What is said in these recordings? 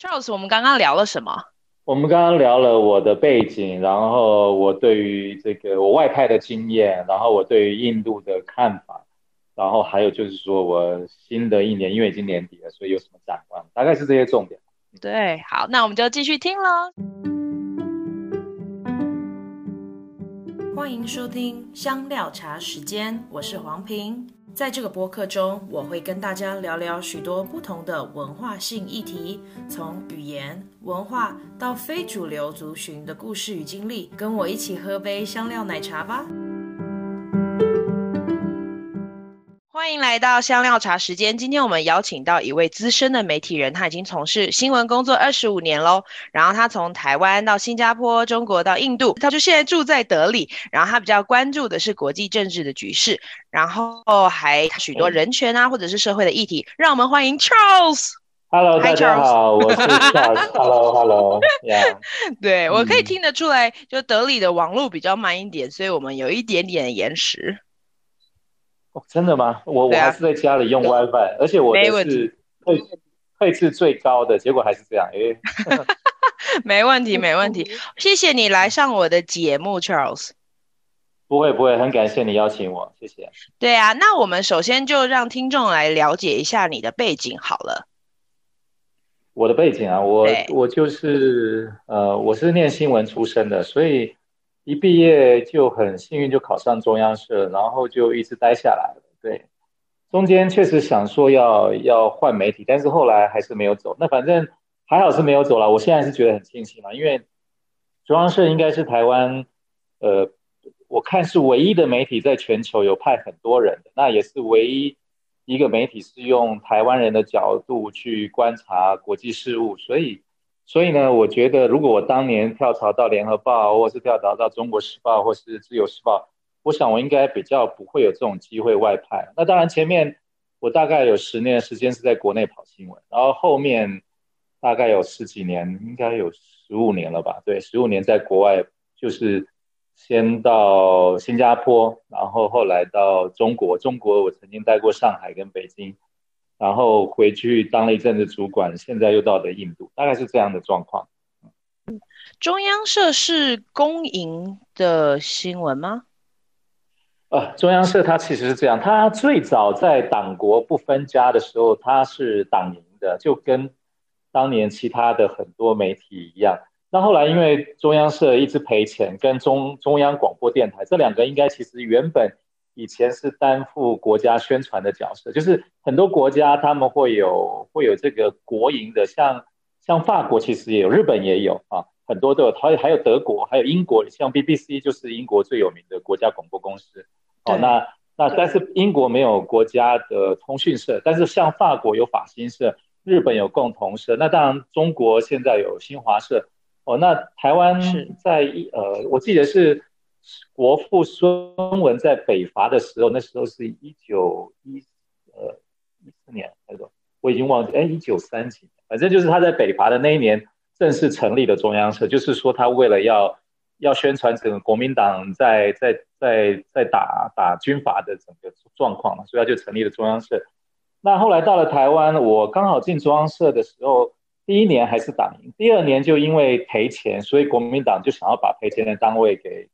Charles，我们刚刚聊了什么？我们刚刚聊了我的背景，然后我对于这个我外派的经验，然后我对于印度的看法，然后还有就是说我新的一年，因为已经年底了，所以有什么展望？大概是这些重点。对，好，那我们就继续听喽。欢迎收听香料茶时间，我是黄平。在这个播客中，我会跟大家聊聊许多不同的文化性议题，从语言、文化到非主流族群的故事与经历。跟我一起喝杯香料奶茶吧。欢迎来到香料茶时间。今天我们邀请到一位资深的媒体人，他已经从事新闻工作二十五年喽。然后他从台湾到新加坡、中国到印度，他就现在住在德里。然后他比较关注的是国际政治的局势，然后还许多人权啊，或者是社会的议题。让我们欢迎 Charles。Hello，大家好，我是 Charles。Hello，Hello。Yeah。对，我可以听得出来，就德里的网络比较慢一点，所以我们有一点点延迟。哦，真的吗？我我还是在家里用 WiFi，而且我的是配配置最高的，结果还是这样。哎，没问题，没问题。谢谢你来上我的节目，Charles。不会，不会，很感谢你邀请我，谢谢。对啊，那我们首先就让听众来了解一下你的背景好了。我的背景啊，我我就是呃，我是念新闻出身的，所以。一毕业就很幸运，就考上中央社，然后就一直待下来了。对，中间确实想说要要换媒体，但是后来还是没有走。那反正还好是没有走了。我现在是觉得很庆幸嘛，因为中央社应该是台湾，呃，我看是唯一的媒体在全球有派很多人的，那也是唯一一个媒体是用台湾人的角度去观察国际事务，所以。所以呢，我觉得如果我当年跳槽到联合报，或是跳槽到中国时报，或是自由时报，我想我应该比较不会有这种机会外派。那当然，前面我大概有十年的时间是在国内跑新闻，然后后面大概有十几年，应该有十五年了吧？对，十五年在国外，就是先到新加坡，然后后来到中国。中国我曾经待过上海跟北京。然后回去当了一阵子主管，现在又到了印度，大概是这样的状况。中央社是公营的新闻吗？呃，中央社它其实是这样，它最早在党国不分家的时候，它是党营的，就跟当年其他的很多媒体一样。那后来因为中央社一直赔钱，跟中中央广播电台这两个应该其实原本。以前是担负国家宣传的角色，就是很多国家他们会有会有这个国营的，像像法国其实也有，日本也有啊，很多都有，还有还有德国，还有英国，像 BBC 就是英国最有名的国家广播公司。哦，那那但是英国没有国家的通讯社，但是像法国有法新社，日本有共同社，那当然中国现在有新华社。哦，那台湾在一呃，我记得是。国父孙文在北伐的时候，那时候是一九一呃一四年，那个我已经忘记，哎，一九三几年，反正就是他在北伐的那一年正式成立的中央社，就是说他为了要要宣传整个国民党在在在在打打军阀的整个状况嘛，所以他就成立了中央社。那后来到了台湾，我刚好进中央社的时候，第一年还是党营，第二年就因为赔钱，所以国民党就想要把赔钱的单位给。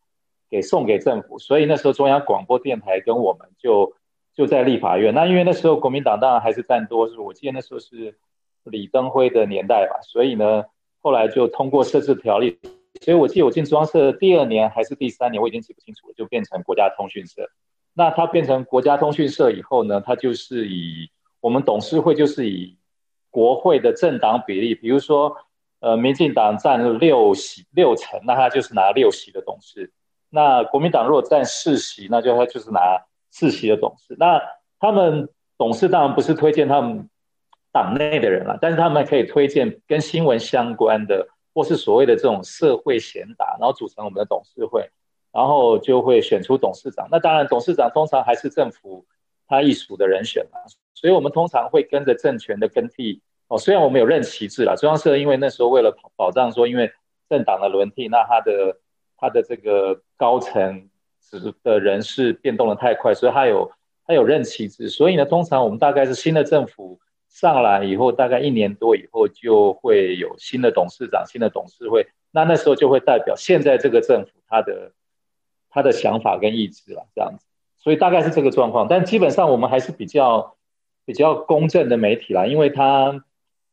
给送给政府，所以那时候中央广播电台跟我们就就在立法院。那因为那时候国民党当然还是占多数，我记得那时候是李登辉的年代吧，所以呢，后来就通过设置条例。所以我记得我进中央社第二年还是第三年，我已经记不清楚了，就变成国家通讯社。那它变成国家通讯社以后呢，它就是以我们董事会就是以国会的政党比例，比如说呃，民进党占六席六成，那他就是拿六席的董事。那国民党如果占四席，那就他就是拿四席的董事。那他们董事当然不是推荐他们党内的人了，但是他们可以推荐跟新闻相关的，或是所谓的这种社会贤达，然后组成我们的董事会，然后就会选出董事长。那当然，董事长通常还是政府他一属的人选嘛，所以我们通常会跟着政权的更替。哦，虽然我们有任期制了，中央社因为那时候为了保障说，因为政党的轮替，那他的。他的这个高层职的人事变动的太快，所以他有他有任期制，所以呢，通常我们大概是新的政府上来以后，大概一年多以后就会有新的董事长、新的董事会，那那时候就会代表现在这个政府他的他的想法跟意志了，这样子。所以大概是这个状况，但基本上我们还是比较比较公正的媒体啦，因为他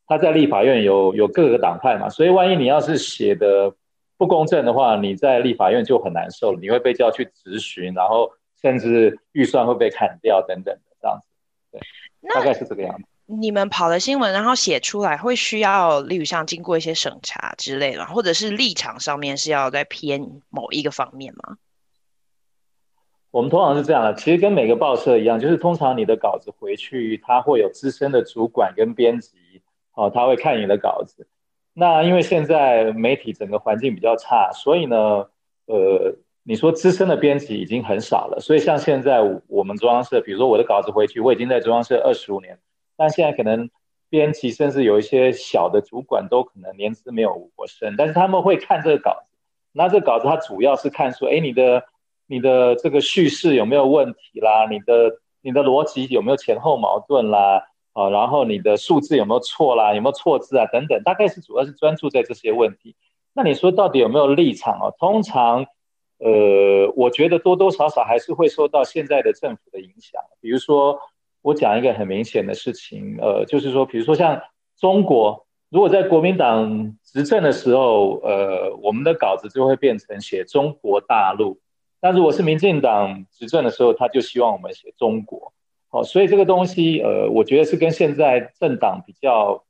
他在立法院有有各个党派嘛，所以万一你要是写的不公正的话，你在立法院就很难受，你会被叫去质询，然后甚至预算会被砍掉等等的这样子。对，大概是这个样子。你们跑的新闻，然后写出来会需要，例如像经过一些审查之类的，或者是立场上面是要在偏某一个方面吗？我们通常是这样的，其实跟每个报社一样，就是通常你的稿子回去，他会有资深的主管跟编辑，哦，他会看你的稿子。那因为现在媒体整个环境比较差，所以呢，呃，你说资深的编辑已经很少了。所以像现在我们中央社，比如说我的稿子回去，我已经在中央社二十五年。但现在可能编辑甚至有一些小的主管都可能年资没有我深，但是他们会看这个稿子。那这个稿子它主要是看说，哎，你的你的这个叙事有没有问题啦？你的你的逻辑有没有前后矛盾啦？啊，然后你的数字有没有错啦？有没有错字啊？等等，大概是主要是专注在这些问题。那你说到底有没有立场啊？通常，呃，我觉得多多少少还是会受到现在的政府的影响，比如说。我讲一个很明显的事情，呃，就是说，比如说像中国，如果在国民党执政的时候，呃，我们的稿子就会变成写中国大陆；但如果是民进党执政的时候，他就希望我们写中国。哦，所以这个东西，呃，我觉得是跟现在政党比较，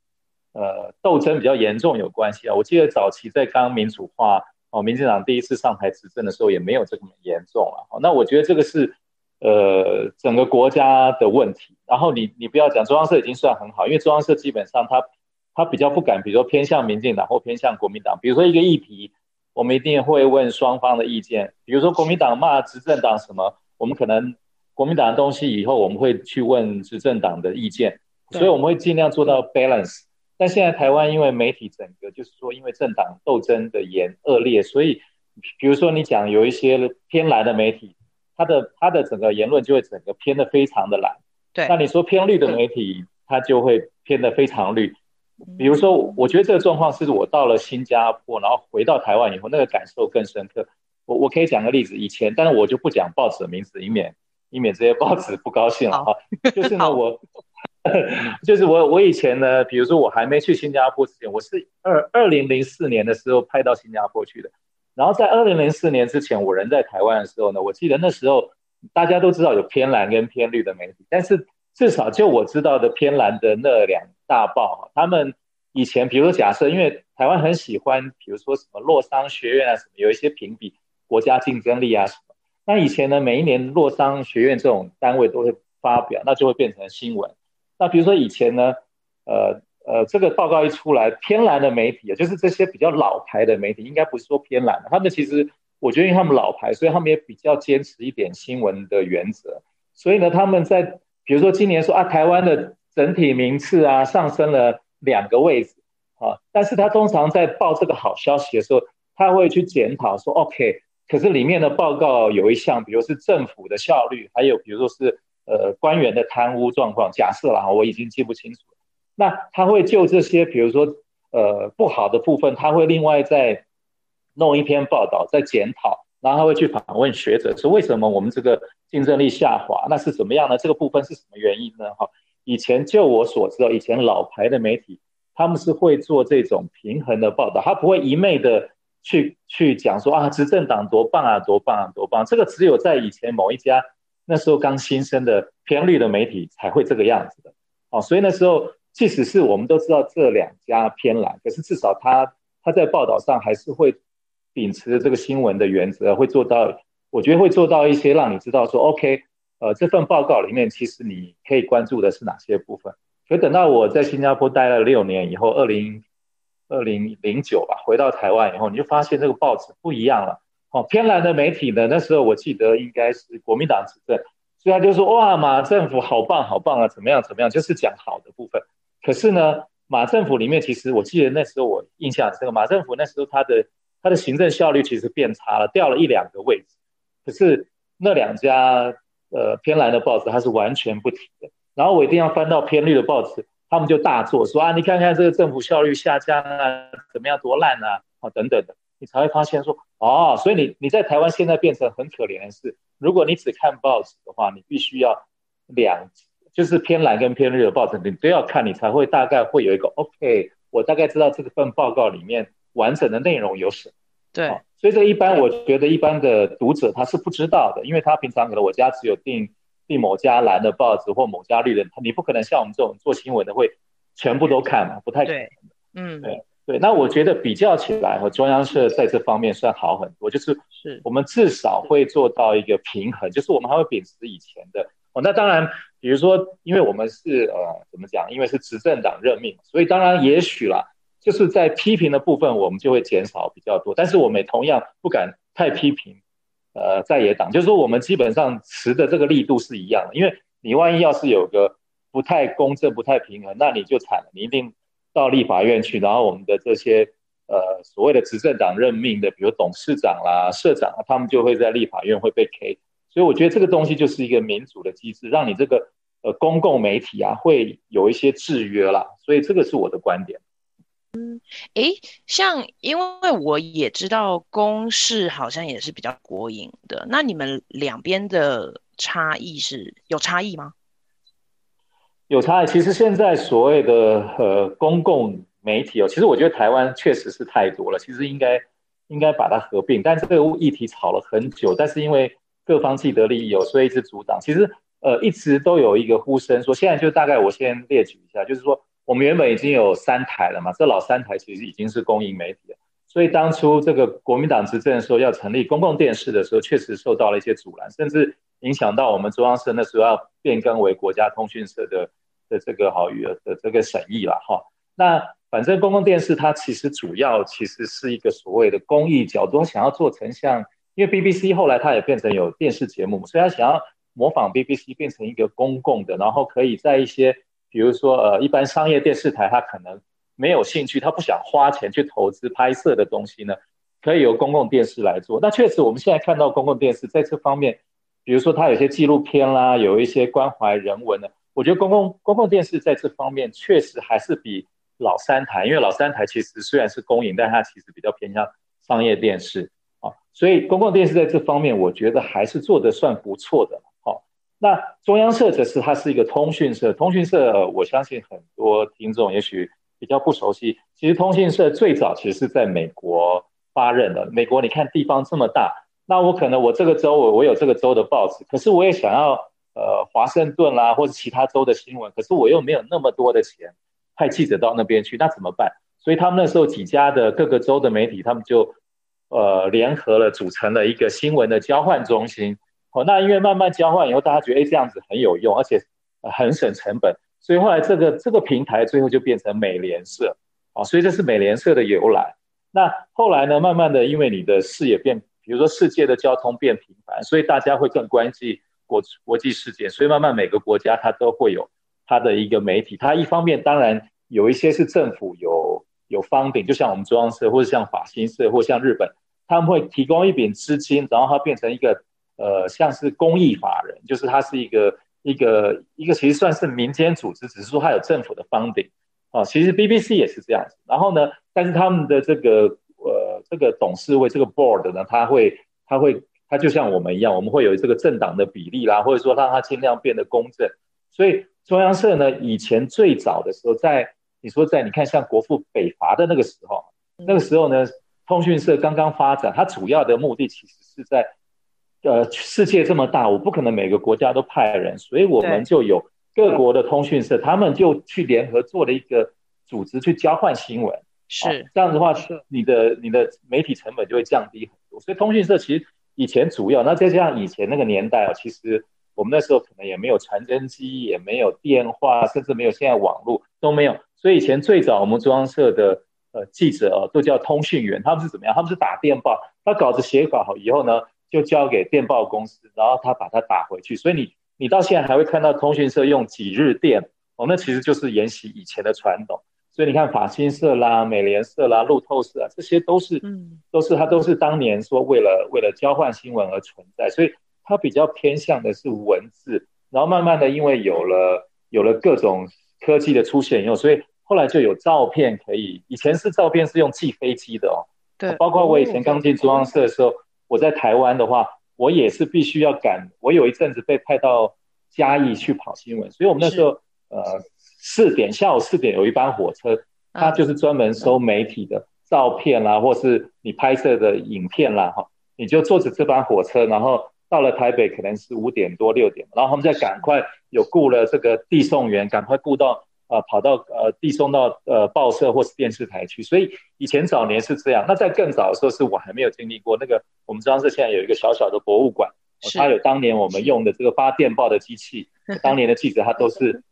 呃，斗争比较严重有关系啊。我记得早期在刚民主化，哦，民进党第一次上台执政的时候，也没有这么严重啊。那我觉得这个是。呃，整个国家的问题，然后你你不要讲中央社已经算很好，因为中央社基本上他他比较不敢，比如说偏向民进党或偏向国民党，比如说一个议题，我们一定会问双方的意见，比如说国民党骂执政党什么，我们可能国民党的东西以后我们会去问执政党的意见，所以我们会尽量做到 balance。但现在台湾因为媒体整个就是说因为政党斗争的严恶劣，所以比如说你讲有一些偏蓝的媒体。他的他的整个言论就会整个偏得非常的蓝，对。那你说偏绿的媒体，它就会偏得非常绿。比如说，我觉得这个状况是我到了新加坡，然后回到台湾以后，那个感受更深刻。我我可以讲个例子，以前，但是我就不讲报纸的名字，以免以免这些报纸不高兴了哈。就是呢，我 就是我我以前呢，比如说我还没去新加坡之前，我是二二零零四年的时候派到新加坡去的。然后在二零零四年之前，我人在台湾的时候呢，我记得那时候大家都知道有偏蓝跟偏绿的媒体，但是至少就我知道的偏蓝的那两大报，他们以前比如说假设，因为台湾很喜欢，比如说什么洛桑学院啊什么，有一些评比国家竞争力啊那以前呢，每一年洛桑学院这种单位都会发表，那就会变成新闻。那比如说以前呢，呃。呃，这个报告一出来，偏蓝的媒体，也就是这些比较老牌的媒体，应该不是说偏蓝，他们其实我觉得，因为他们老牌，所以他们也比较坚持一点新闻的原则。所以呢，他们在比如说今年说啊，台湾的整体名次啊上升了两个位置啊，但是他通常在报这个好消息的时候，他会去检讨说，OK，可是里面的报告有一项，比如是政府的效率，还有比如说是呃官员的贪污状况，假设啦，我已经记不清楚。那他会就这些，比如说，呃，不好的部分，他会另外再弄一篇报道，再检讨，然后他会去访问学者，说为什么我们这个竞争力下滑？那是怎么样呢？这个部分是什么原因呢？哈，以前就我所知道，以前老牌的媒体他们是会做这种平衡的报道，他不会一昧的去去讲说啊，执政党多棒啊，多棒啊，多棒。这个只有在以前某一家那时候刚新生的偏绿的媒体才会这个样子的。哦，所以那时候。即使是我们都知道这两家偏蓝，可是至少他他在报道上还是会秉持这个新闻的原则，会做到，我觉得会做到一些让你知道说，OK，呃，这份报告里面其实你可以关注的是哪些部分。所以等到我在新加坡待了六年以后，二零二零零九吧，回到台湾以后，你就发现这个报纸不一样了。哦，偏蓝的媒体呢，那时候我记得应该是国民党执政，所以他就说哇，马政府好棒好棒啊，怎么样怎么样，就是讲好的部分。可是呢，马政府里面其实我记得那时候我印象这个马政府那时候他的他的行政效率其实变差了，掉了一两个位置。可是那两家呃偏蓝的报纸它是完全不提的。然后我一定要翻到偏绿的报纸，他们就大做说啊，你看看这个政府效率下降啊，怎么样多烂啊，啊等等的，你才会发现说哦，所以你你在台湾现在变成很可怜的是，如果你只看报纸的话，你必须要两就是偏蓝跟偏绿的报纸，你都要看，你才会大概会有一个 OK，我大概知道这份报告里面完整的内容有什么。对，所以这一般我觉得一般的读者他是不知道的，因为他平常可能我家只有订订某家蓝的报纸或某家绿的，你不可能像我们这种做新闻的会全部都看嘛，不太可能。嗯，对对。那我觉得比较起来和中央社在这方面算好很多，就是是我们至少会做到一个平衡，就是我们还会秉持以前的哦。那当然，比如说，因为我们是呃怎么讲？因为是执政党任命，所以当然也许啦。就是在批评的部分，我们就会减少比较多，但是我们也同样不敢太批评，呃，在野党，就是说我们基本上持的这个力度是一样的，因为你万一要是有个不太公正、不太平衡，那你就惨了，你一定到立法院去，然后我们的这些呃所谓的执政党任命的，比如董事长啦、社长啊，他们就会在立法院会被 K，所以我觉得这个东西就是一个民主的机制，让你这个呃公共媒体啊会有一些制约啦，所以这个是我的观点。嗯，诶，像因为我也知道公视好像也是比较国营的，那你们两边的差异是有差异吗？有差异。其实现在所谓的呃公共媒体哦，其实我觉得台湾确实是太多了，其实应该应该把它合并。但是这个议题吵了很久，但是因为各方既得利益有，所以一直阻挡。其实呃一直都有一个呼声说，现在就大概我先列举一下，就是说。我们原本已经有三台了嘛，这老三台其实已经是公营媒体了，所以当初这个国民党执政的时候要成立公共电视的时候，确实受到了一些阻拦，甚至影响到我们中央社那时候要变更为国家通讯社的的这个好语的这个审议了哈。那反正公共电视它其实主要其实是一个所谓的公益角度，想要做成像，因为 BBC 后来它也变成有电视节目，所以它想要模仿 BBC 变成一个公共的，然后可以在一些。比如说，呃，一般商业电视台，他可能没有兴趣，他不想花钱去投资拍摄的东西呢，可以由公共电视来做。那确实，我们现在看到公共电视在这方面，比如说它有些纪录片啦，有一些关怀人文的，我觉得公共公共电视在这方面确实还是比老三台，因为老三台其实虽然是公营，但它其实比较偏向商业电视啊，所以公共电视在这方面，我觉得还是做得算不错的。那中央社则是它是一个通讯社，通讯社我相信很多听众也许比较不熟悉。其实通讯社最早其实是在美国发任的。美国你看地方这么大，那我可能我这个州我我有这个州的报纸，可是我也想要呃华盛顿啦或者其他州的新闻，可是我又没有那么多的钱派记者到那边去，那怎么办？所以他们那时候几家的各个州的媒体，他们就呃联合了组成了一个新闻的交换中心。哦，那因为慢慢交换以后，大家觉得哎这样子很有用，而且很省成本，所以后来这个这个平台最后就变成美联社，啊，所以这是美联社的由来。那后来呢，慢慢的因为你的视野变，比如说世界的交通变频繁，所以大家会更关心国国际事件，所以慢慢每个国家它都会有它的一个媒体。它一方面当然有一些是政府有有 funding，就像我们中央社或者像法新社或像日本，他们会提供一笔资金，然后它变成一个。呃，像是公益法人，就是它是一个一个一个，其实算是民间组织，只是说它有政府的 funding 啊。其实 BBC 也是这样子。然后呢，但是他们的这个呃这个董事会这个 board 呢，他会他会他就像我们一样，我们会有这个政党的比例啦，或者说让它尽量变得公正。所以中央社呢，以前最早的时候在，在你说在你看像国父北伐的那个时候，那个时候呢，通讯社刚刚发展，它主要的目的其实是在。呃，世界这么大，我不可能每个国家都派人，所以我们就有各国的通讯社，他们就去联合做了一个组织去交换新闻。是、哦、这样子的话，是你的你的媒体成本就会降低很多。所以通讯社其实以前主要，那再加上以前那个年代啊，其实我们那时候可能也没有传真机，也没有电话，甚至没有现在网络都没有。所以以前最早我们中央社的呃记者啊，都叫通讯员，他们是怎么样？他们是打电报，把稿子写稿好以后呢，就交给电报公司，然后他把它打回去。所以你你到现在还会看到通讯社用几日电哦，那其实就是沿袭以前的传统。所以你看法新社啦、美联社啦、路透社啊，这些都是嗯，都是它都是当年说为了为了交换新闻而存在。所以它比较偏向的是文字，然后慢慢的因为有了有了各种科技的出现以后，所以后来就有照片可以，以前是照片是用寄飞机的哦。对，包括我以前刚进中央社的时候，我在台湾的话，我也是必须要赶。我有一阵子被派到嘉义去跑新闻，所以我们那时候呃四点下午四点有一班火车，它就是专门收媒体的照片啦，或是你拍摄的影片啦，哈，你就坐着这班火车，然后到了台北可能是五点多六点，然后他们再赶快有雇了这个递送员，赶快雇到。呃，跑到呃递送到呃报社或是电视台去，所以以前早年是这样。那在更早的时候，是我还没有经历过那个。我们中央社现在有一个小小的博物馆，它有当年我们用的这个发电报的机器。当年的记者他都是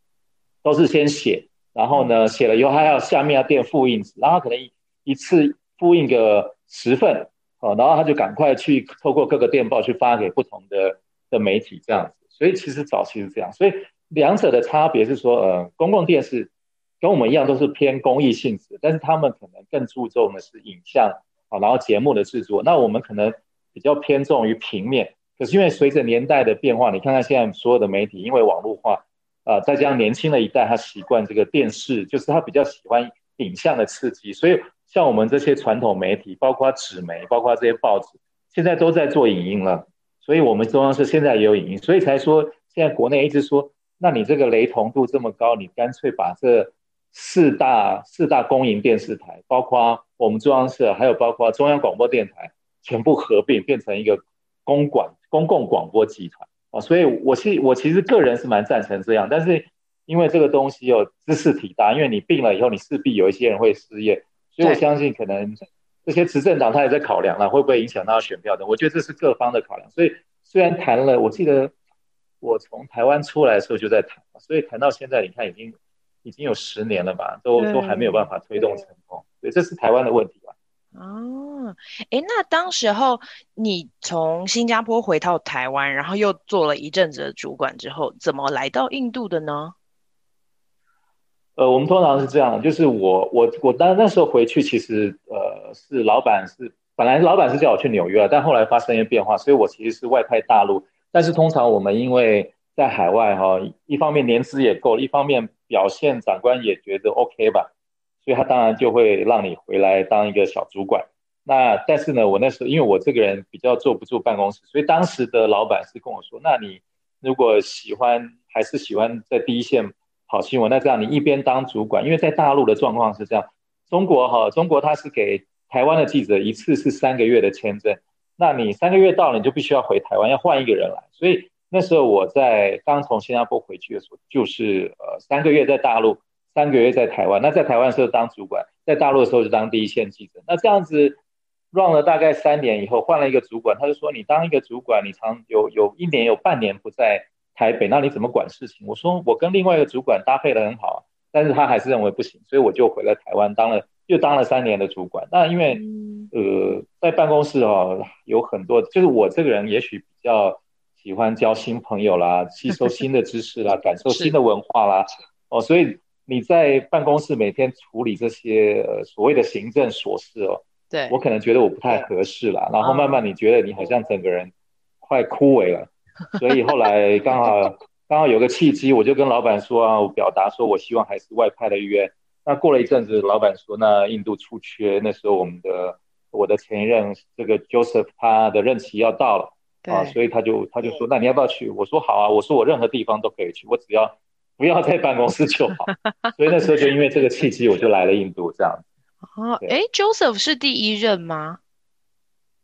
都是先写，然后呢写了以后，他要下面要垫复印纸，然后可能一一次复印个十份，哦，然后他就赶快去透过各个电报去发给不同的的媒体这样子。所以其实早期是这样，所以。两者的差别是说，呃，公共电视跟我们一样都是偏公益性质，但是他们可能更注重的是影像啊，然后节目的制作。那我们可能比较偏重于平面。可是因为随着年代的变化，你看看现在所有的媒体，因为网络化，啊、呃，再加上年轻的一代他习惯这个电视，就是他比较喜欢影像的刺激，所以像我们这些传统媒体，包括纸媒，包括这些报纸，现在都在做影音了。所以我们中央社现在也有影音，所以才说现在国内一直说。那你这个雷同度这么高，你干脆把这四大四大公营电视台，包括我们中央社，还有包括中央广播电台，全部合并变成一个公管公共广播集团啊。所以我是我其实个人是蛮赞成这样，但是因为这个东西有知识体大，因为你病了以后，你势必有一些人会失业，所以我相信可能这些执政党他也在考量了，会不会影响到选票的。我觉得这是各方的考量。所以虽然谈了，我记得。我从台湾出来的时候就在谈，所以谈到现在，你看已经已经有十年了吧，都都还没有办法推动成功，所以这是台湾的问题吧。哦，哎，那当时候你从新加坡回到台湾，然后又做了一阵子的主管之后，怎么来到印度的呢？呃，我们通常是这样，就是我我我当那时候回去，其实呃是老板是本来老板是叫我去纽约，但后来发生一些变化，所以我其实是外派大陆。但是通常我们因为在海外哈，一方面年资也够，一方面表现长官也觉得 OK 吧，所以他当然就会让你回来当一个小主管。那但是呢，我那时候因为我这个人比较坐不住办公室，所以当时的老板是跟我说：“那你如果喜欢还是喜欢在第一线跑新闻，那这样你一边当主管，因为在大陆的状况是这样，中国哈，中国他是给台湾的记者一次是三个月的签证。”那你三个月到了，你就必须要回台湾，要换一个人来。所以那时候我在刚从新加坡回去的时候，就是呃三个月在大陆，三个月在台湾。那在台湾的时候当主管，在大陆的时候就当第一线记者。那这样子 run 了大概三年以后，换了一个主管，他就说你当一个主管，你常有有一年有半年不在台北，那你怎么管事情？我说我跟另外一个主管搭配得很好，但是他还是认为不行，所以我就回了台湾当了。又当了三年的主管，那因为呃在办公室哦有很多，就是我这个人也许比较喜欢交新朋友啦，吸收新的知识啦，感受新的文化啦，哦，所以你在办公室每天处理这些呃所谓的行政琐事哦，对。我可能觉得我不太合适啦，然后慢慢你觉得你好像整个人快枯萎了，所以后来刚好 刚好有个契机，我就跟老板说啊，我表达说我希望还是外派的意愿。那过了一阵子，老板说：“那印度出缺，那时候我们的我的前一任这个 Joseph 他的任期要到了，啊，所以他就他就说：那你要不要去？我说好啊，我说我任何地方都可以去，我只要不要在办公室就好。所以那时候就因为这个契机，我就来了印度这样。哦，哎，Joseph 是第一任吗？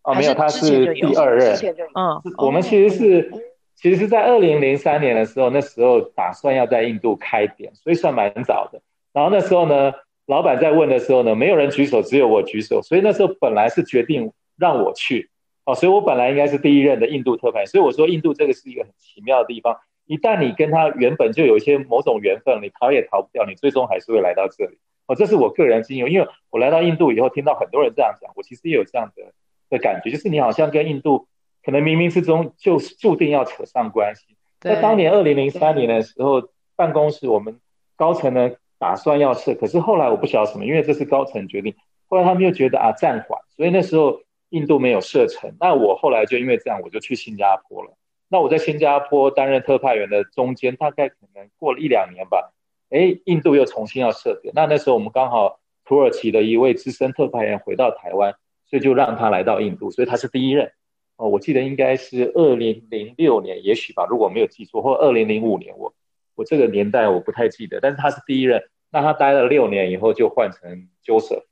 哦，没有，他是第二任。嗯，我们其实是其实是在二零零三年的时候，那时候打算要在印度开店，所以算蛮早的。”然后那时候呢，老板在问的时候呢，没有人举手，只有我举手。所以那时候本来是决定让我去，哦，所以我本来应该是第一任的印度特派。所以我说，印度这个是一个很奇妙的地方。一旦你跟他原本就有一些某种缘分，你逃也逃不掉，你最终还是会来到这里。哦，这是我个人经验，因为我来到印度以后，听到很多人这样讲，我其实也有这样的的感觉，就是你好像跟印度可能冥冥之中就注定要扯上关系。在当年二零零三年的时候，办公室我们高层呢。打算要设，可是后来我不晓得什么，因为这是高层决定。后来他们又觉得啊暂缓，所以那时候印度没有设成。那我后来就因为这样，我就去新加坡了。那我在新加坡担任特派员的中间，大概可能过了一两年吧，哎，印度又重新要设点。那那时候我们刚好土耳其的一位资深特派员回到台湾，所以就让他来到印度，所以他是第一任。哦，我记得应该是二零零六年，也许吧，如果没有记错，或二零零五年，我我这个年代我不太记得，但是他是第一任。那他待了六年以后就换成 Joseph，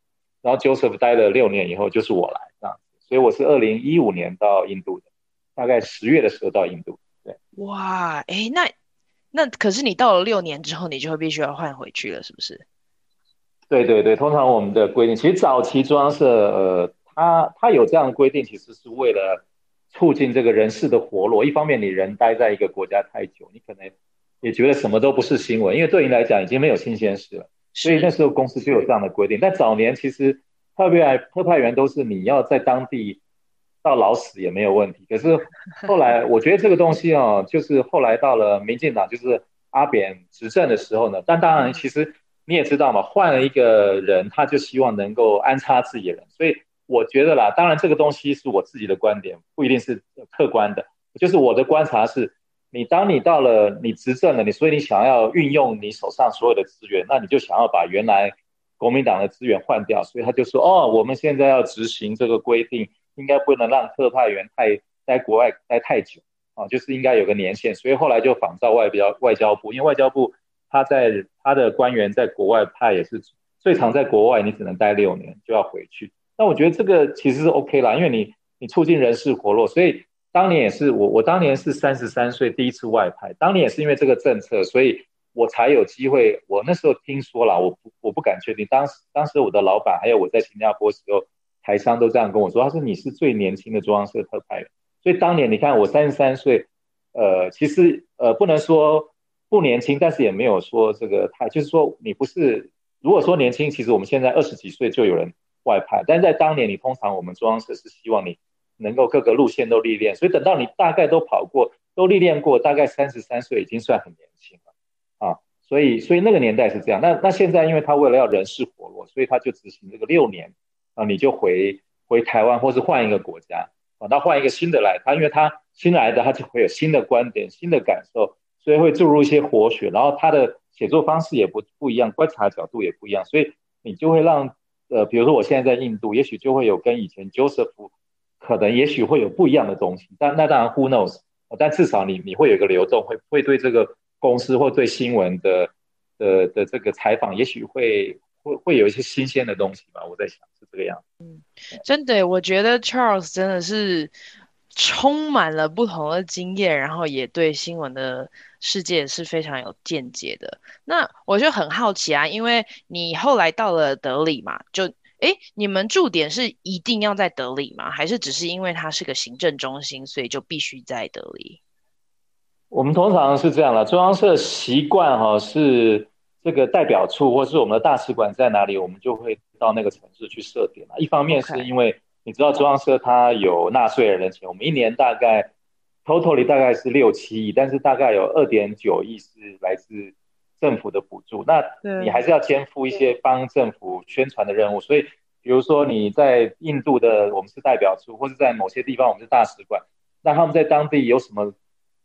然后 Joseph 待了六年以后就是我来这样子，所以我是二零一五年到印度的，大概十月的时候到印度。对，哇，哎，那那可是你到了六年之后，你就会必须要换回去了，是不是？对对对，通常我们的规定，其实早期中央社呃，他他有这样的规定，其实是为了。促进这个人事的活络，一方面你人待在一个国家太久，你可能也觉得什么都不是新闻，因为对你来讲已经没有新鲜事了。所以那时候公司就有这样的规定。但早年其实特别特派员都是你要在当地到老死也没有问题。可是后来我觉得这个东西哦，就是后来到了民进党，就是阿扁执政的时候呢，但当然其实你也知道嘛，换了一个人，他就希望能够安插自己的人，所以。我觉得啦，当然这个东西是我自己的观点，不一定是客观的。就是我的观察是，你当你到了你执政了，你所以你想要运用你手上所有的资源，那你就想要把原来国民党的资源换掉，所以他就说，哦，我们现在要执行这个规定，应该不能让特派员太在国外待太久啊，就是应该有个年限。所以后来就仿照外交外交部，因为外交部他在他的官员在国外派也是最长在国外，你只能待六年就要回去。那我觉得这个其实是 OK 啦，因为你你促进人事活络，所以当年也是我我当年是三十三岁第一次外派，当年也是因为这个政策，所以我才有机会。我那时候听说了，我不我不敢确定，当时当时我的老板还有我在新加坡时候，台商都这样跟我说，他说你是最年轻的中央社特派员，所以当年你看我三十三岁，呃，其实呃不能说不年轻，但是也没有说这个太，就是说你不是如果说年轻，其实我们现在二十几岁就有人。外派，但在当年，你通常我们中央社是希望你能够各个路线都历练，所以等到你大概都跑过，都历练过，大概三十三岁已经算很年轻了啊。所以，所以那个年代是这样。那那现在，因为他为了要人事活络，所以他就执行这个六年啊，你就回回台湾，或是换一个国家啊，那换一个新的来，他因为他新来的，他就会有新的观点、新的感受，所以会注入一些活血，然后他的写作方式也不不一样，观察角度也不一样，所以你就会让。呃，比如说我现在在印度，也许就会有跟以前 Joseph 可能也许会有不一样的东西，但那当然 Who knows？但至少你你会有一个流动，会会对这个公司或对新闻的的的这个采访，也许会会会有一些新鲜的东西吧。我在想是这个样子。嗯，真的，我觉得 Charles 真的是充满了不同的经验，然后也对新闻的。世界是非常有见解的。那我就很好奇啊，因为你后来到了德里嘛，就诶，你们驻点是一定要在德里吗？还是只是因为它是个行政中心，所以就必须在德里？我们通常是这样的，中央社习惯哈是这个代表处或是我们的大使馆在哪里，我们就会到那个城市去设点。一方面是因为你知道中央社它有纳税人的钱，我们一年大概。Totally 大概是六七亿，但是大概有二点九亿是来自政府的补助。那你还是要肩负一些帮政府宣传的任务。所以，比如说你在印度的我们是代表处，或是在某些地方我们是大使馆，那他们在当地有什么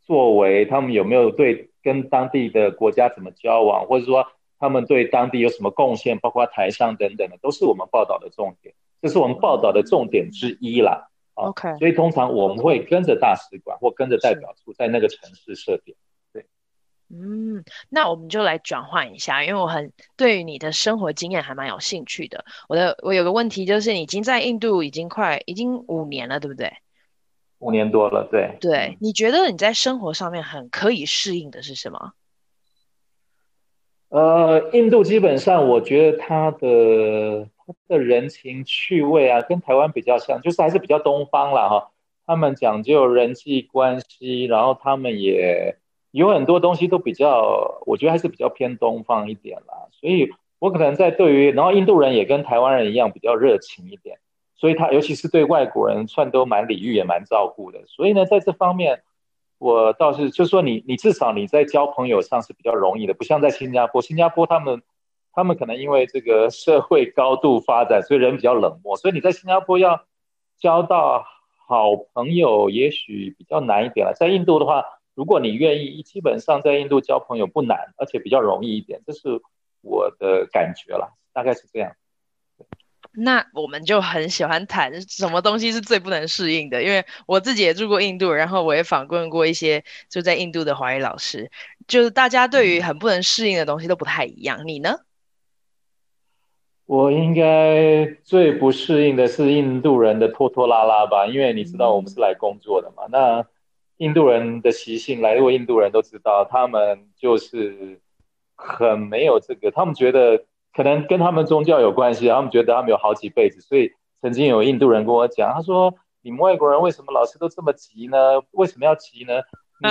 作为？他们有没有对跟当地的国家怎么交往？或者说他们对当地有什么贡献？包括台商等等的，都是我们报道的重点。这是我们报道的重点之一啦。OK，所以通常我们会跟着大使馆或跟着代表处在那个城市设点。对，嗯，那我们就来转换一下，因为我很对于你的生活经验还蛮有兴趣的。我的我有个问题就是，你已经在印度已经快已经五年了，对不对？五年多了，对。对，你觉得你在生活上面很可以适应的是什么？呃，印度基本上我觉得它的。他的人情趣味啊，跟台湾比较像，就是还是比较东方了哈。他们讲究人际关系，然后他们也有很多东西都比较，我觉得还是比较偏东方一点啦。所以我可能在对于，然后印度人也跟台湾人一样比较热情一点，所以他尤其是对外国人算都蛮礼遇，也蛮照顾的。所以呢，在这方面，我倒是就说你你至少你在交朋友上是比较容易的，不像在新加坡，新加坡他们。他们可能因为这个社会高度发展，所以人比较冷漠，所以你在新加坡要交到好朋友，也许比较难一点了。在印度的话，如果你愿意，基本上在印度交朋友不难，而且比较容易一点，这是我的感觉啦，大概是这样。那我们就很喜欢谈什么东西是最不能适应的，因为我自己也住过印度，然后我也访问过一些就在印度的华语老师，就是大家对于很不能适应的东西都不太一样。你呢？我应该最不适应的是印度人的拖拖拉拉吧，因为你知道我们是来工作的嘛。嗯、那印度人的习性，来过印度人都知道，他们就是很没有这个，他们觉得。可能跟他们宗教有关系，他们觉得他们有好几辈子，所以曾经有印度人跟我讲，他说：“你们外国人为什么老是都这么急呢？为什么要急呢？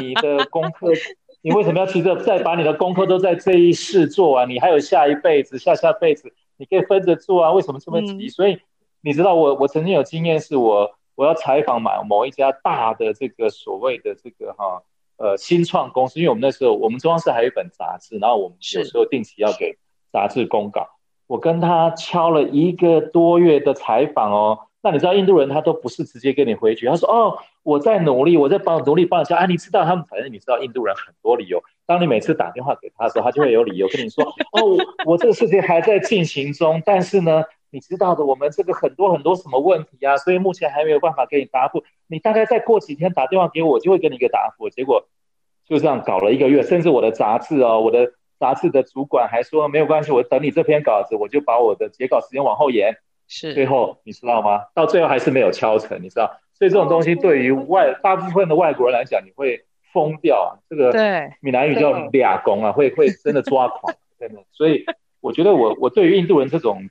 你的功课，你为什么要急着再把你的功课都在这一世做完？你还有下一辈子、下下辈子，你可以分着做啊？为什么这么急？”嗯、所以你知道我，我曾经有经验，是我我要采访某某一家大的这个所谓的这个哈呃新创公司，因为我们那时候我们中央社还有一本杂志，然后我们有时候定期要给。杂志公稿，我跟他敲了一个多月的采访哦。那你知道印度人他都不是直接跟你回绝，他说哦，我在努力，我在帮努力帮你敲。啊，你知道他们反正你知道印度人很多理由。当你每次打电话给他的时候，他就会有理由跟你说哦，我这个事情还在进行中，但是呢，你知道的，我们这个很多很多什么问题啊，所以目前还没有办法给你答复。你大概再过几天打电话给我，我就会给你一个答复。结果就这样搞了一个月，甚至我的杂志哦，我的。杂志的主管还说没有关系，我等你这篇稿子，我就把我的截稿时间往后延。是，最后你知道吗？到最后还是没有敲成，你知道？所以这种东西对于外大部分的外国人来讲，你会疯掉啊！这个对闽南语叫俩工啊，会会真的抓狂，真的。所以我觉得我我对于印度人这种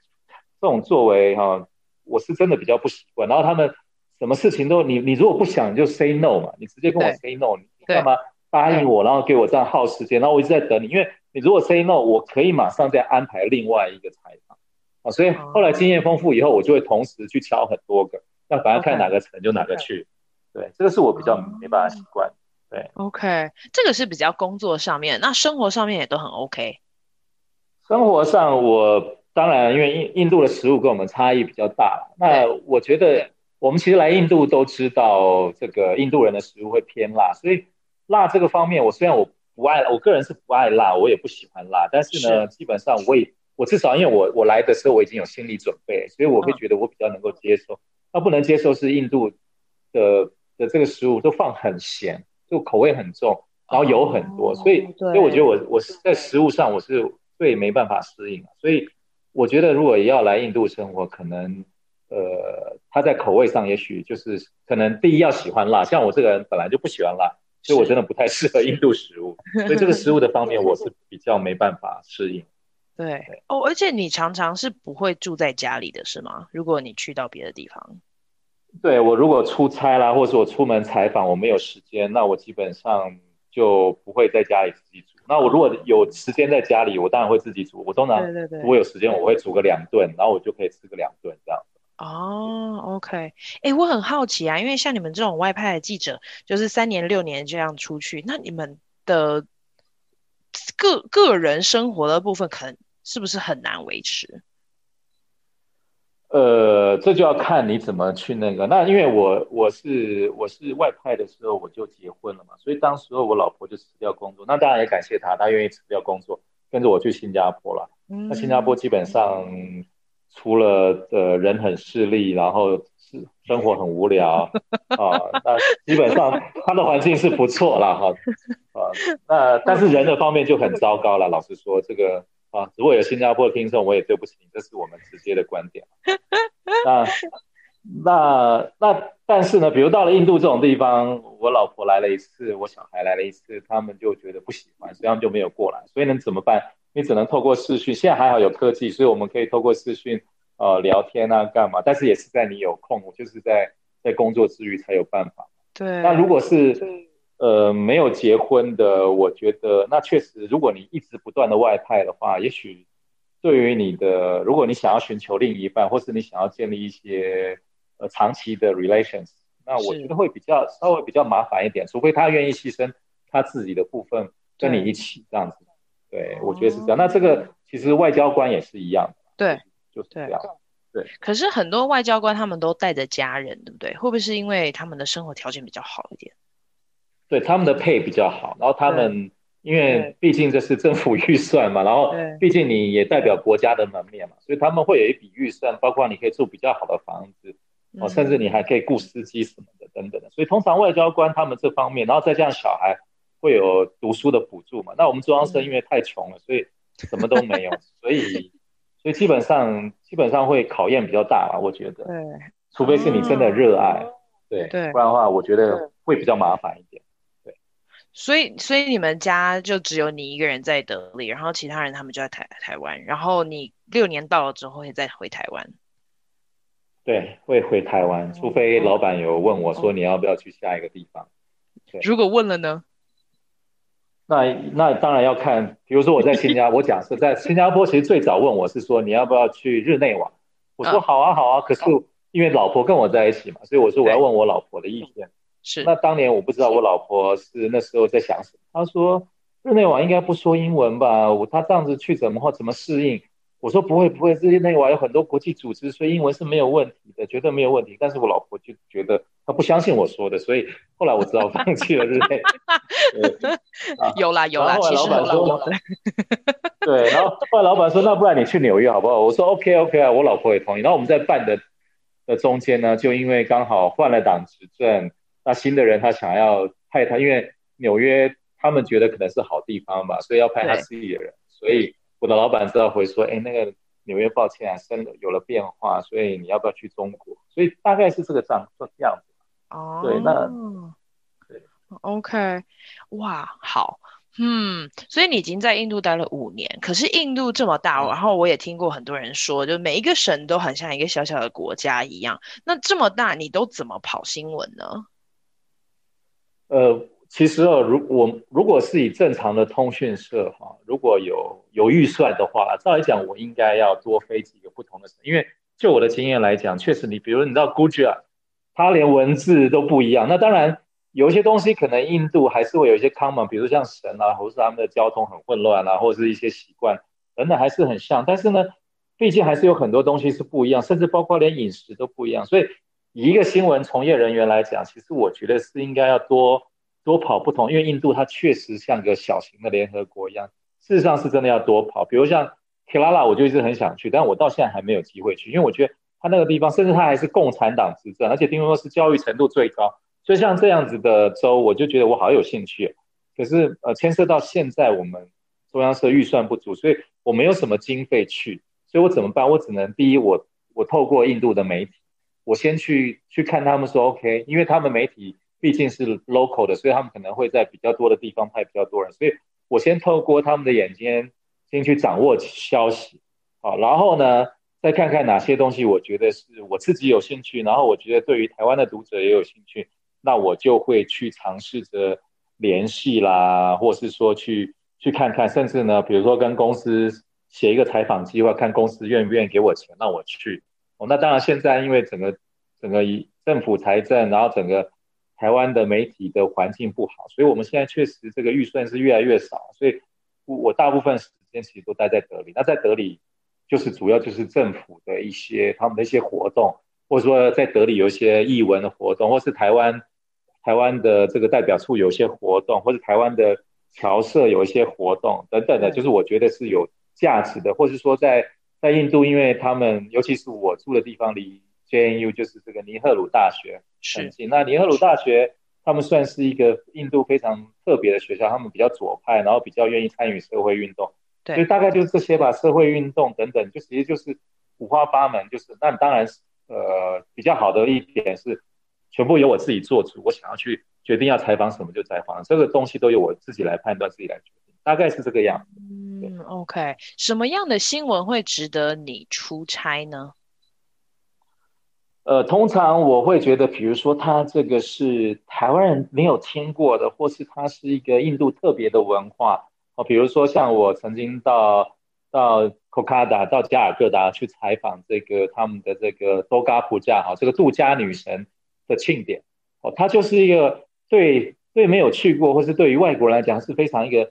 这种作为哈、啊，我是真的比较不习惯。然后他们什么事情都你你如果不想就 say no 嘛，你直接跟我 say no，你干嘛答应我，然后给我这样耗时间，然后我一直在等你，因为。你如果 say no，我可以马上再安排另外一个采访啊，所以后来经验丰富以后，我就会同时去敲很多个，那反正看哪个成就哪个去。对，这个是我比较没办法习惯。对，OK，这个是比较工作上面，那生活上面也都很 OK。生活上我当然因为印印度的食物跟我们差异比较大，那我觉得我们其实来印度都知道这个印度人的食物会偏辣，所以辣这个方面，我虽然我。不爱，我个人是不爱辣，我也不喜欢辣。但是呢，是基本上我也，我至少因为我我来的时候我已经有心理准备，所以我会觉得我比较能够接受。那、嗯、不能接受是印度的的这个食物都放很咸，就口味很重，然后油很多，哦、所以所以我觉得我我是在食物上我是最没办法适应。所以我觉得如果要来印度生活，可能呃他在口味上也许就是可能第一要喜欢辣，像我这个人本来就不喜欢辣。所以我真的不太适合印度食物，所以这个 食物的方面我是比较没办法适应。对，对哦，而且你常常是不会住在家里的是吗？如果你去到别的地方，对，我如果出差啦，或者我出门采访，我没有时间，那我基本上就不会在家里自己煮。那我如果有时间在家里，我当然会自己煮。我通常如果有时间，我会煮个两顿，然后我就可以吃个两顿这样。哦，OK，哎、欸，我很好奇啊，因为像你们这种外派的记者，就是三年六年这样出去，那你们的个个人生活的部分，可能是不是很难维持？呃，这就要看你怎么去那个。那因为我我是我是外派的时候我就结婚了嘛，所以当时候我老婆就辞掉工作，那当然也感谢她，她愿意辞掉工作，跟着我去新加坡了。嗯、那新加坡基本上。除了呃人很势利，然后是生活很无聊 啊，那基本上它的环境是不错啦哈啊，那但是人的方面就很糟糕了。老实说，这个啊，如果有新加坡的听众，我也对不起你，这是我们直接的观点。那那那但是呢，比如到了印度这种地方，我老婆来了一次，我小孩来了一次，他们就觉得不喜欢，所以他们就没有过来。所以能怎么办？你只能透过视讯，现在还好有科技，所以我们可以透过视讯，呃，聊天啊，干嘛？但是也是在你有空，就是在在工作之余才有办法。对。那如果是呃没有结婚的，我觉得那确实，如果你一直不断的外派的话，也许对于你的，如果你想要寻求另一半，或是你想要建立一些呃长期的 relations，那我觉得会比较稍微比较麻烦一点，除非他愿意牺牲他自己的部分跟你一起这样子。对，我觉得是这样。那这个其实外交官也是一样的。对，就是这样。对。可是很多外交官他们都带着家人，对不对？会不会是因为他们的生活条件比较好一点？对，他们的配比较好，然后他们因为毕竟这是政府预算嘛，然后毕竟你也代表国家的门面嘛，所以他们会有一笔预算，包括你可以住比较好的房子，哦，甚至你还可以雇司机什么的等等的。所以通常外交官他们这方面，然后再加上小孩会有读书的补助嘛。那我们中央生因为太穷了，所以什么都没有，所以所以基本上基本上会考验比较大吧，我觉得。对，除非是你真的热爱，对对，不然的话，我觉得会比较麻烦一点。所以，所以你们家就只有你一个人在德里，然后其他人他们就在台台湾，然后你六年到了之后会再回台湾。对，会回台湾，除非老板有问我说你要不要去下一个地方。对，如果问了呢？那那当然要看，比如说我在新加坡，我假设在新加坡，其实最早问我是说你要不要去日内瓦，我说好啊好啊，可是因为老婆跟我在一起嘛，所以我说我要问我老婆的意见。是，那当年我不知道我老婆是那时候在想什么。她说日内瓦应该不说英文吧？我她这样子去怎么或怎么适应？我说不会不会，日内瓦有很多国际组织，所以英文是没有问题的，绝对没有问题。但是我老婆就觉得她不相信我说的，所以后来我只好放弃了日内。有啦 有啦，其实老板说，对，然后后来老板说，那不然你去纽约好不好？我说 OK OK 啊，我老婆也同意。然后我们在办的的中间呢，就因为刚好换了党执政。那新的人他想要派他，因为纽约他们觉得可能是好地方吧，所以要派他自己的人。所以我的老板知道会说，哎，那个纽约抱歉啊，生有了变化，所以你要不要去中国？所以大概是这个样这样子。哦，对，那对，OK，哇，好，嗯，所以你已经在印度待了五年，可是印度这么大，然后我也听过很多人说，就每一个省都很像一个小小的国家一样。那这么大，你都怎么跑新闻呢？呃，其实哦，如我如果是以正常的通讯社哈，如果有有预算的话，照理讲我应该要多飞几个不同的省，因为就我的经验来讲，确实你比如你知道 Gujarat，它连文字都不一样。那当然有一些东西可能印度还是会有一些 common，比如像神啊，或是他们的交通很混乱啊，或是一些习惯等等还是很像。但是呢，毕竟还是有很多东西是不一样，甚至包括连饮食都不一样，所以。以一个新闻从业人员来讲，其实我觉得是应该要多多跑不同，因为印度它确实像个小型的联合国一样，事实上是真的要多跑。比如像 Kerala，我就一直很想去，但我到现在还没有机会去，因为我觉得它那个地方，甚至它还是共产党执政，而且听说是教育程度最高，所以像这样子的州，我就觉得我好有兴趣。可是呃，牵涉到现在我们中央社预算不足，所以我没有什么经费去，所以我怎么办？我只能第一，我我透过印度的媒体。我先去去看他们说 OK，因为他们媒体毕竟是 local 的，所以他们可能会在比较多的地方派比较多人，所以我先透过他们的眼睛先去掌握消息，好，然后呢，再看看哪些东西我觉得是我自己有兴趣，然后我觉得对于台湾的读者也有兴趣，那我就会去尝试着联系啦，或是说去去看看，甚至呢，比如说跟公司写一个采访计划，看公司愿不愿意给我钱让我去。哦，那当然，现在因为整个整个政府财政，然后整个台湾的媒体的环境不好，所以我们现在确实这个预算是越来越少，所以我大部分时间其实都待在德里。那在德里，就是主要就是政府的一些他们的一些活动，或者说在德里有一些艺文的活动，或是台湾台湾的这个代表处有一些活动，或是台湾的侨社有一些活动等等的，就是我觉得是有价值的，或是说在。在印度，因为他们尤其是我住的地方离 JNU 就是这个尼赫鲁大学很近。那尼赫鲁大学他们算是一个印度非常特别的学校，他们比较左派，然后比较愿意参与社会运动。对，所以大概就是这些吧，社会运动等等，就其实就是五花八门。就是那当然是，呃，比较好的一点是，全部由我自己做主，我想要去决定要采访什么就采访，这个东西都由我自己来判断，自己来决定，大概是这个样子。嗯，OK，什么样的新闻会值得你出差呢？呃，通常我会觉得，比如说他这个是台湾人没有听过的，或是它是一个印度特别的文化哦，比如说像我曾经到到库卡达到加尔各答去采访这个他们的这个多嘎普加哈，这个杜加女神的庆典哦，它就是一个对对没有去过，或是对于外国人来讲是非常一个。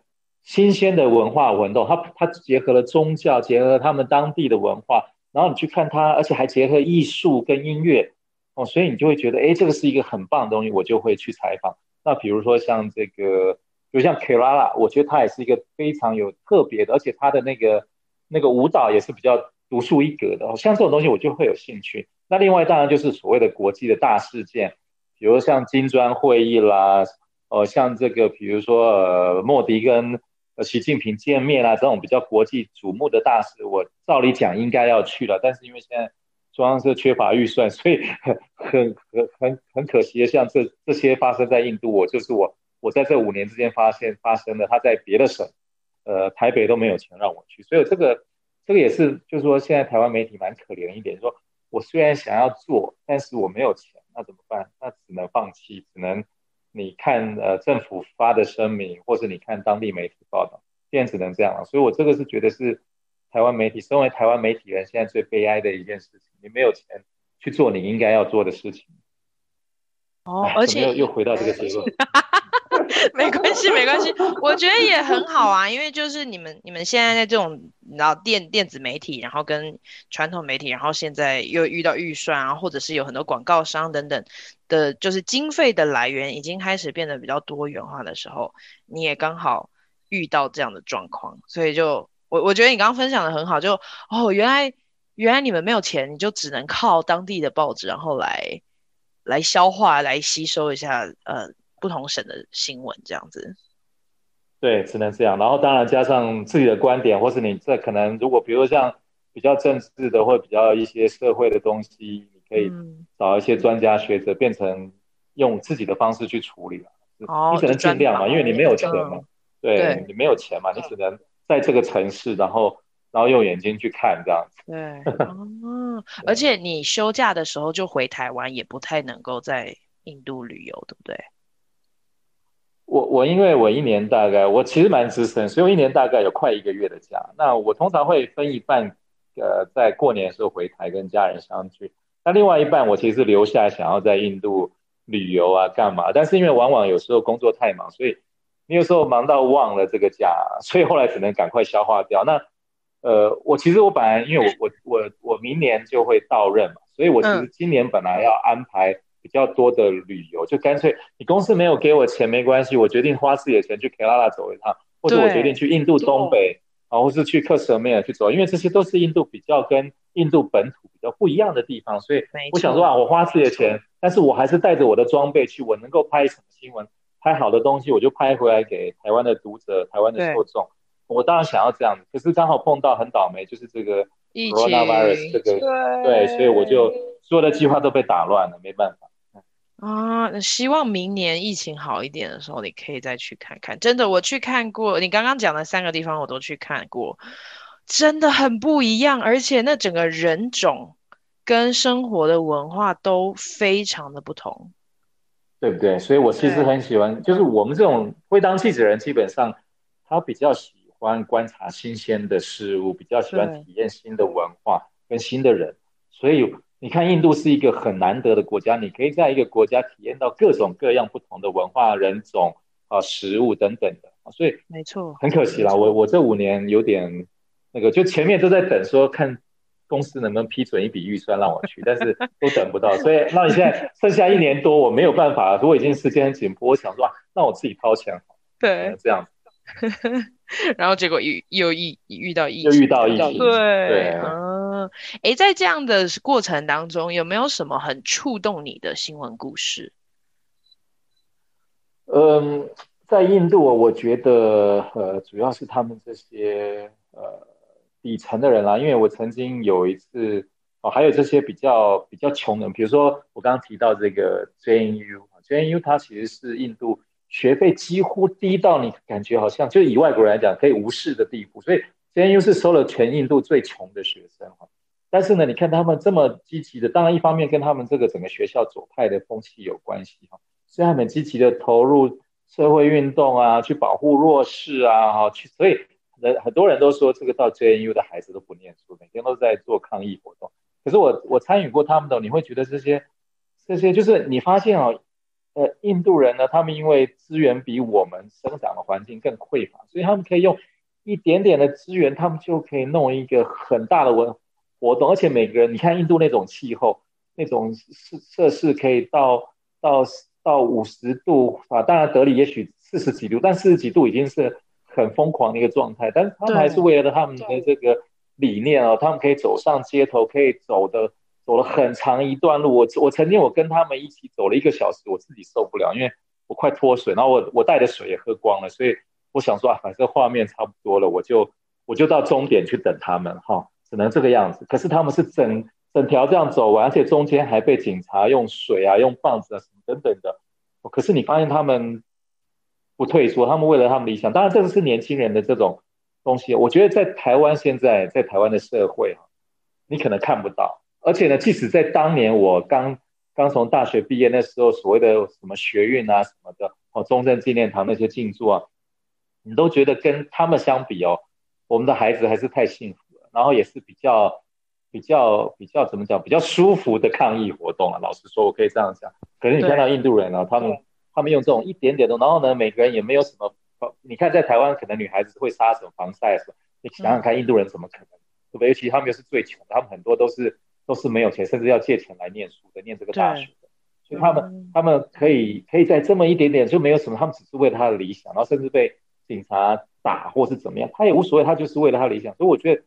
新鲜的文化活动，它它结合了宗教，结合了他们当地的文化，然后你去看它，而且还结合艺术跟音乐，哦，所以你就会觉得，哎，这个是一个很棒的东西，我就会去采访。那比如说像这个，比如像 Kerala，我觉得它也是一个非常有特别的，而且它的那个那个舞蹈也是比较独树一格的。哦像这种东西我就会有兴趣。那另外当然就是所谓的国际的大事件，比如像金砖会议啦，呃，像这个比如说呃莫迪跟习近平见面啦，这种比较国际瞩目的大事，我照理讲应该要去了，但是因为现在中央是缺乏预算，所以很很很很很可惜的，像这这些发生在印度，我就是我我在这五年之间发现发生的，他在别的省，呃，台北都没有钱让我去，所以这个这个也是就是说现在台湾媒体蛮可怜一点，说我虽然想要做，但是我没有钱，那怎么办？那只能放弃，只能。你看，呃，政府发的声明，或者你看当地媒体报道，现在只能这样了。所以我这个是觉得是台湾媒体，身为台湾媒体人，现在最悲哀的一件事情。你没有钱去做你应该要做的事情。哦，而且又又回到这个结论。没关系，没关系，我觉得也很好啊，因为就是你们你们现在在这种你知道电电子媒体，然后跟传统媒体，然后现在又遇到预算啊，或者是有很多广告商等等的，就是经费的来源已经开始变得比较多元化的时候，你也刚好遇到这样的状况，所以就我我觉得你刚刚分享的很好，就哦，原来原来你们没有钱，你就只能靠当地的报纸，然后来来消化、来吸收一下，呃。不同省的新闻这样子，对，只能这样。然后当然加上自己的观点，或是你这可能如果比如说像比较政治的，或比较一些社会的东西，你可以找一些专家学者，变成用自己的方式去处理。哦，你只能尽量嘛，因为你没有钱嘛，对，对你没有钱嘛，你只能在这个城市，然后然后用眼睛去看这样子。对，哦，而且你休假的时候就回台湾，也不太能够在印度旅游，对不对？我我因为我一年大概我其实蛮资深，所以我一年大概有快一个月的假。那我通常会分一半，呃，在过年的时候回台跟家人相聚。那另外一半我其实留下来想要在印度旅游啊干嘛？但是因为往往有时候工作太忙，所以你有时候忙到忘了这个假，所以后来只能赶快消化掉。那呃，我其实我本来因为我我我我明年就会到任嘛，所以我其实今年本来要安排。比较多的旅游，就干脆你公司没有给我钱没关系，我决定花自己的钱去喀拉拉走一趟，或者我决定去印度东北，啊，或是去克什米尔去走，因为这些都是印度比较跟印度本土比较不一样的地方，所以我想说啊，我花自己的钱，但是我还是带着我的装备去，我能够拍什么新闻，拍好的东西，我就拍回来给台湾的读者、台湾的受众。我当然想要这样，可是刚好碰到很倒霉，就是这个 coronavirus 这个，对，所以我就所有的计划都被打乱了，没办法。啊，希望明年疫情好一点的时候，你可以再去看看。真的，我去看过，你刚刚讲的三个地方我都去看过，真的很不一样，而且那整个人种跟生活的文化都非常的不同，对不对？所以我其实很喜欢，就是我们这种会当记者人，基本上他比较喜欢观察新鲜的事物，比较喜欢体验新的文化跟新的人，所以。你看，印度是一个很难得的国家，你可以在一个国家体验到各种各样不同的文化、人种啊、食物等等的，所以没错，很可惜啦。我我这五年有点那个，就前面都在等说看公司能不能批准一笔预算让我去，但是都等不到，所以那你现在剩下一年多，我没有办法，我已经时间很紧迫，我想说啊，那我自己掏钱好，对，这样子。然后结果又又遇遇到疫情，又遇到疫情，对，对，嗯，哎，在这样的过程当中，有没有什么很触动你的新闻故事？嗯，在印度，我觉得呃，主要是他们这些呃底层的人啦，因为我曾经有一次哦，还有这些比较比较穷的，比如说我刚刚提到这个 JNU，JNU 它其实是印度。学费几乎低到你感觉好像就以外国人来讲可以无视的地步，所以 JNU 是收了全印度最穷的学生哈。但是呢，你看他们这么积极的，当然一方面跟他们这个整个学校左派的风气有关系哈，所以他们积极的投入社会运动啊，去保护弱势啊哈，去所以很很多人都说这个到 JNU 的孩子都不念书，每天都在做抗议活动。可是我我参与过他们的，你会觉得这些这些就是你发现哦。呃，印度人呢，他们因为资源比我们生长的环境更匮乏，所以他们可以用一点点的资源，他们就可以弄一个很大的文活动。而且每个人，你看印度那种气候，那种设设施可以到到到五十度啊，当然德里也许四十几度，但四十几度已经是很疯狂的一个状态。但是他们还是为了他们的这个理念哦，他们可以走上街头，可以走的走了很长一段路。我我曾经我跟他们一起走了一个小时，我自己受不了，因为我快脱水，然后我我带的水也喝光了，所以我想说啊，反正画面差不多了，我就我就到终点去等他们哈，只能这个样子。可是他们是整整条这样走完，而且中间还被警察用水啊、用棒子啊什么等等的。可是你发现他们不退缩，他们为了他们理想，当然这个是年轻人的这种东西。我觉得在台湾现在，在台湾的社会哈，你可能看不到。而且呢，即使在当年我刚刚从大学毕业那时候，所谓的什么学运啊什么的，哦，中正纪念堂那些庆祝啊，你都觉得跟他们相比哦，我们的孩子还是太幸福了。然后也是比较比较比较怎么讲，比较舒服的抗议活动啊。老实说，我可以这样讲。可是你看到印度人呢，他们他们用这种一点点的，然后呢，每个人也没有什么。你看在台湾，可能女孩子会擦什么防晒什么，你想想看，印度人怎么可能？对不对？尤其他们又是最穷的，他们很多都是。都是没有钱，甚至要借钱来念书的，念这个大学的，所以他们他们可以可以在这么一点点就没有什么，他们只是为了他的理想，然后甚至被警察打或是怎么样，他也无所谓，他就是为了他的理想。所以我觉得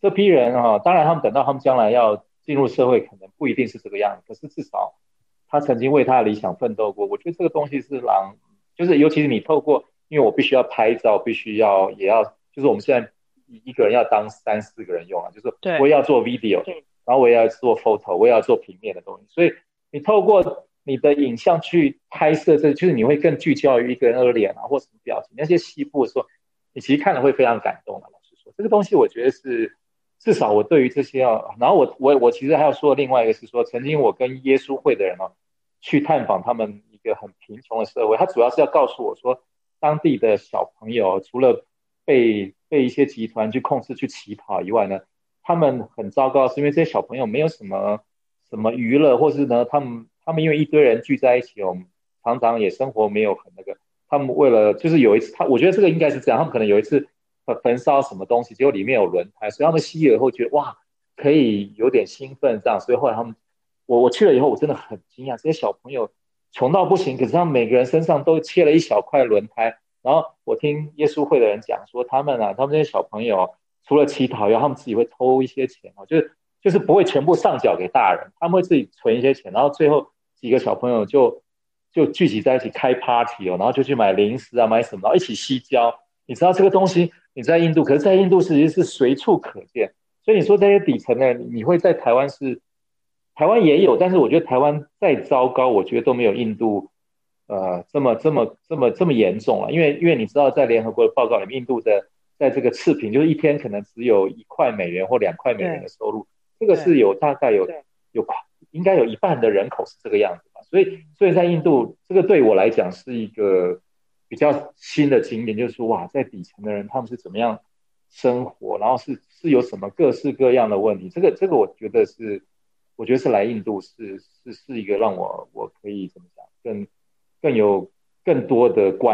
这批人啊，当然他们等到他们将来要进入社会，可能不一定是这个样子，可是至少他曾经为他的理想奋斗过。我觉得这个东西是让，就是尤其是你透过，因为我必须要拍照，必须要也要，就是我们现在一个人要当三四个人用啊，就是我也要做 video。然后我也要做 photo，我也要做平面的东西，所以你透过你的影像去拍摄，这就是你会更聚焦于一个人的脸啊，或什么表情，那些细部的时候，你其实看了会非常感动的。老实说，这个东西我觉得是至少我对于这些要，然后我我我其实还要说另外一个是说，曾经我跟耶稣会的人哦，去探访他们一个很贫穷的社会，他主要是要告诉我说，当地的小朋友除了被被一些集团去控制去乞讨以外呢。他们很糟糕，是因为这些小朋友没有什么什么娱乐，或是呢，他们他们因为一堆人聚在一起，我们常常也生活没有很那个。他们为了就是有一次，他我觉得这个应该是这样，他们可能有一次焚烧什么东西，结果里面有轮胎，所以他们吸了以后觉得哇，可以有点兴奋这样，所以后来他们我我去了以后，我真的很惊讶，这些小朋友穷到不行，可是他们每个人身上都切了一小块轮胎。然后我听耶稣会的人讲说，他们啊，他们这些小朋友。除了乞讨，然后他们自己会偷一些钱哦，就是就是不会全部上缴给大人，他们会自己存一些钱，然后最后几个小朋友就就聚集在一起开 party 哦，然后就去买零食啊，买什么，然后一起吸胶。你知道这个东西你在印度，可是在印度其实是随处可见。所以你说这些底层的，你会在台湾是台湾也有，但是我觉得台湾再糟糕，我觉得都没有印度呃这么这么这么这么严重了。因为因为你知道在联合国的报告里面，印度的。在这个次品，就是一天可能只有一块美元或两块美元的收入，这个是有大概有有应该有一半的人口是这个样子吧。所以，所以在印度，这个对我来讲是一个比较新的经验，就是说哇，在底层的人他们是怎么样生活，然后是是有什么各式各样的问题。这个这个我觉得是，我觉得是来印度是是是一个让我我可以怎么讲，更更有更多的关。